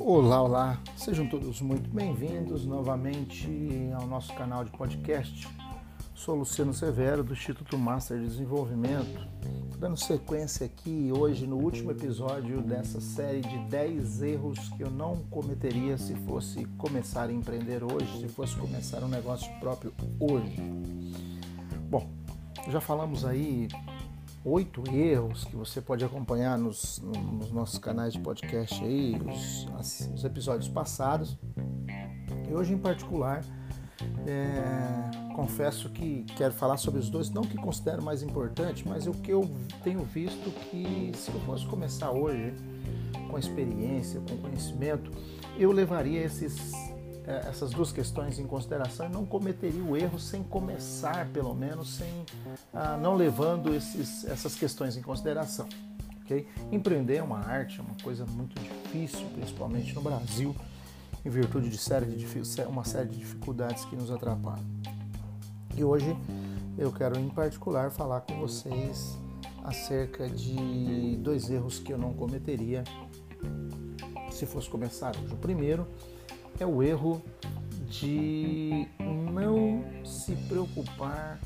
Olá, olá, sejam todos muito bem-vindos novamente ao nosso canal de podcast. Sou Luciano Severo, do Instituto Master de Desenvolvimento, dando sequência aqui hoje no último episódio dessa série de 10 erros que eu não cometeria se fosse começar a empreender hoje, se fosse começar um negócio próprio hoje. Bom, já falamos aí oito erros que você pode acompanhar nos, nos nossos canais de podcast aí, os, os, episódios passados. E hoje em particular, é, confesso que quero falar sobre os dois, não que considero mais importante, mas o que eu tenho visto que se eu fosse começar hoje com experiência, com conhecimento, eu levaria esses essas duas questões em consideração e não cometeria o erro sem começar, pelo menos, sem ah, não levando esses, essas questões em consideração. Okay? Empreender é uma arte, é uma coisa muito difícil, principalmente no Brasil, em virtude de, série de uma série de dificuldades que nos atrapalham. E hoje eu quero, em particular, falar com vocês acerca de dois erros que eu não cometeria se fosse começar hoje. O primeiro é o erro de não se preocupar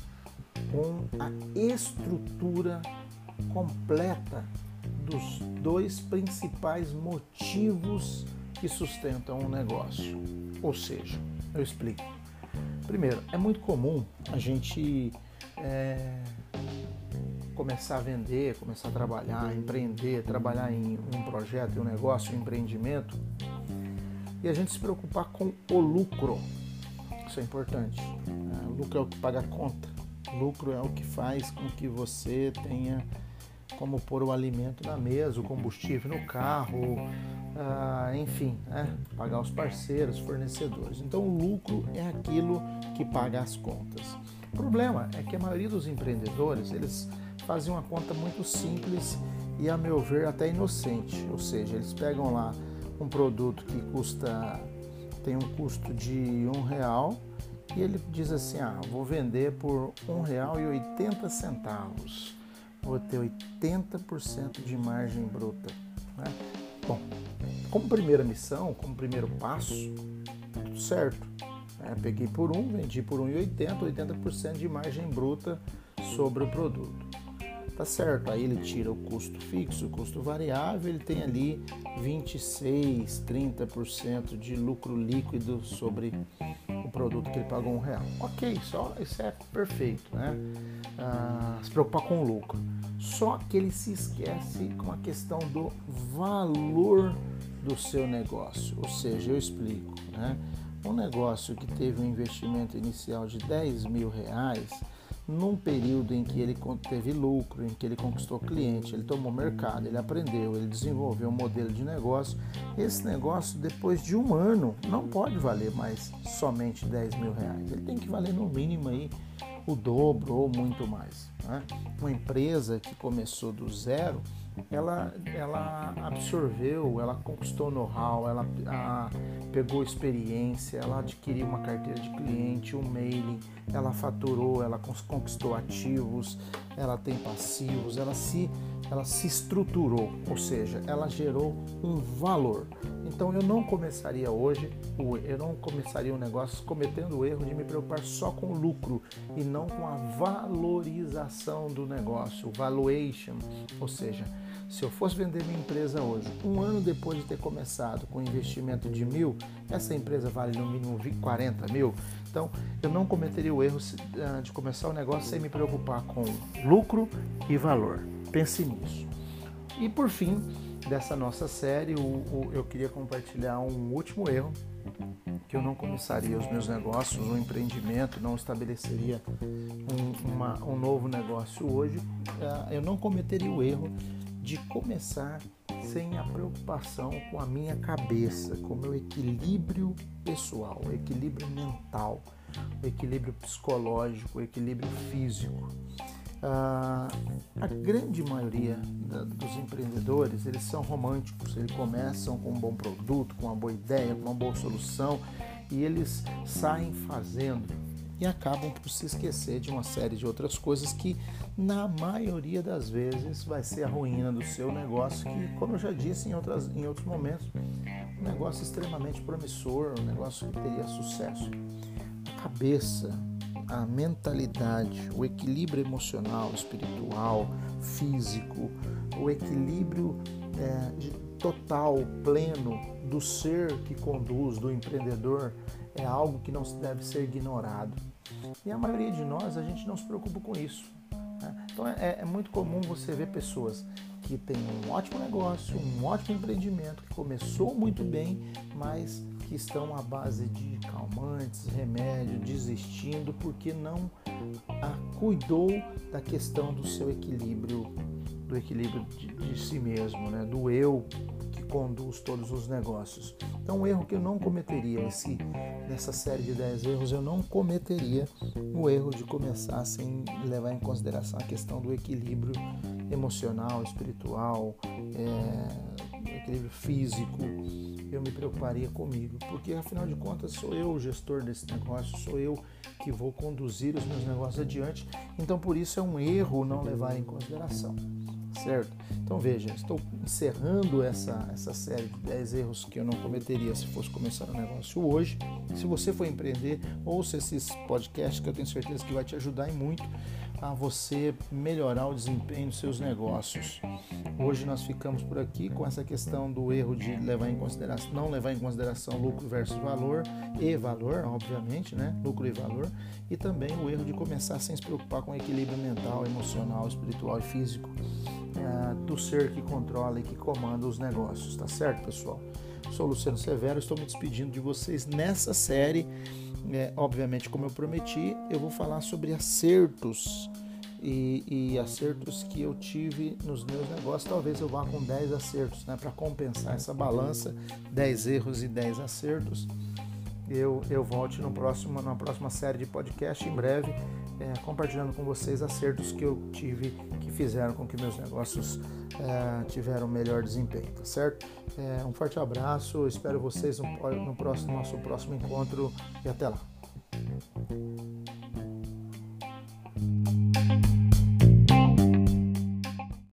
com a estrutura completa dos dois principais motivos que sustentam um negócio. Ou seja, eu explico. Primeiro, é muito comum a gente é, começar a vender, começar a trabalhar, empreender, trabalhar em um projeto, em um negócio, um empreendimento e a gente se preocupar com o lucro. Isso é importante. É, o lucro é o que paga a conta. O lucro é o que faz com que você tenha como pôr o alimento na mesa, o combustível no carro, ah, enfim, né? pagar os parceiros, fornecedores. Então o lucro é aquilo que paga as contas. O problema é que a maioria dos empreendedores eles fazem uma conta muito simples e, a meu ver, até inocente. Ou seja, eles pegam lá um produto que custa tem um custo de um real e ele diz assim, ah, vou vender por um real e oitenta centavos, vou ter 80% de margem bruta. Né? Bom, como primeira missão, como primeiro passo, tudo certo. Né? Peguei por um, vendi por 1,80, 80% de margem bruta sobre o produto tá certo. Aí ele tira o custo fixo, o custo variável, ele tem ali 26, 30% de lucro líquido sobre o produto que ele pagou um real. Ok, só isso é perfeito, né? Ah, se preocupar com o lucro. Só que ele se esquece com a questão do valor do seu negócio. Ou seja, eu explico, né? Um negócio que teve um investimento inicial de 10 mil reais, num período em que ele teve lucro, em que ele conquistou cliente, ele tomou mercado, ele aprendeu, ele desenvolveu um modelo de negócio, esse negócio depois de um ano não pode valer mais somente 10 mil reais. Ele tem que valer no mínimo aí o dobro ou muito mais. Né? Uma empresa que começou do zero, ela, ela absorveu, ela conquistou know-how, ela a, pegou experiência, ela adquiriu uma carteira de cliente, um mailing, ela faturou, ela conquistou ativos, ela tem passivos, ela se, ela se estruturou, ou seja, ela gerou um valor. Então eu não começaria hoje, eu não começaria um negócio cometendo o erro de me preocupar só com o lucro e não com a valorização do negócio, valuation, ou seja, se eu fosse vender minha empresa hoje, um ano depois de ter começado com um investimento de mil, essa empresa vale no mínimo 40 mil. Então, eu não cometeria o erro ah, de começar o negócio sem me preocupar com lucro e valor. Pense nisso. E por fim, dessa nossa série, eu queria compartilhar um último erro que eu não começaria os meus negócios, um empreendimento, não estabeleceria um, uma, um novo negócio hoje, ah, eu não cometeria o erro de começar sem a preocupação com a minha cabeça, com o meu equilíbrio pessoal, o equilíbrio mental, o equilíbrio psicológico, o equilíbrio físico. Ah, a grande maioria da, dos empreendedores eles são românticos, eles começam com um bom produto, com uma boa ideia, com uma boa solução e eles saem fazendo e acabam por se esquecer de uma série de outras coisas que, na maioria das vezes, vai ser a ruína do seu negócio, que, como eu já disse em, outras, em outros momentos, um negócio extremamente promissor, um negócio que teria sucesso. A cabeça, a mentalidade, o equilíbrio emocional, espiritual, físico, o equilíbrio é, total, pleno do ser que conduz, do empreendedor, é algo que não deve ser ignorado. E a maioria de nós, a gente não se preocupa com isso. Né? Então é, é muito comum você ver pessoas que têm um ótimo negócio, um ótimo empreendimento, que começou muito bem, mas que estão à base de calmantes, remédio, desistindo porque não cuidou da questão do seu equilíbrio, do equilíbrio de, de si mesmo, né? do eu conduz todos os negócios. Então, um erro que eu não cometeria, esse, nessa série de 10 erros, eu não cometeria o erro de começar sem levar em consideração a questão do equilíbrio emocional, espiritual, é, equilíbrio físico. Eu me preocuparia comigo, porque afinal de contas sou eu o gestor desse negócio, sou eu que vou conduzir os meus negócios adiante. Então, por isso é um erro não levar em consideração certo? Então veja, estou encerrando essa, essa série de 10 erros que eu não cometeria se fosse começar um negócio hoje. Se você for empreender, ouça esses podcasts que eu tenho certeza que vai te ajudar muito a você melhorar o desempenho dos seus negócios. Hoje nós ficamos por aqui com essa questão do erro de levar em consideração, não levar em consideração lucro versus valor e valor, obviamente, né? Lucro e valor, e também o erro de começar sem se preocupar com o equilíbrio mental, emocional, espiritual e físico é, do ser que controla e que comanda os negócios, tá certo, pessoal? Sou Luciano Severo, estou me despedindo de vocês nessa série é, obviamente, como eu prometi, eu vou falar sobre acertos e, e, acertos que eu tive nos meus negócios. Talvez eu vá com 10 acertos, né, para compensar essa balança, 10 erros e 10 acertos. Eu, eu volte no próximo, na próxima série de podcast em breve, é, compartilhando com vocês acertos que eu tive que fizeram com que meus negócios é, tiveram melhor desempenho, tá certo? É, um forte abraço, espero vocês no, no próximo, nosso próximo encontro e até lá.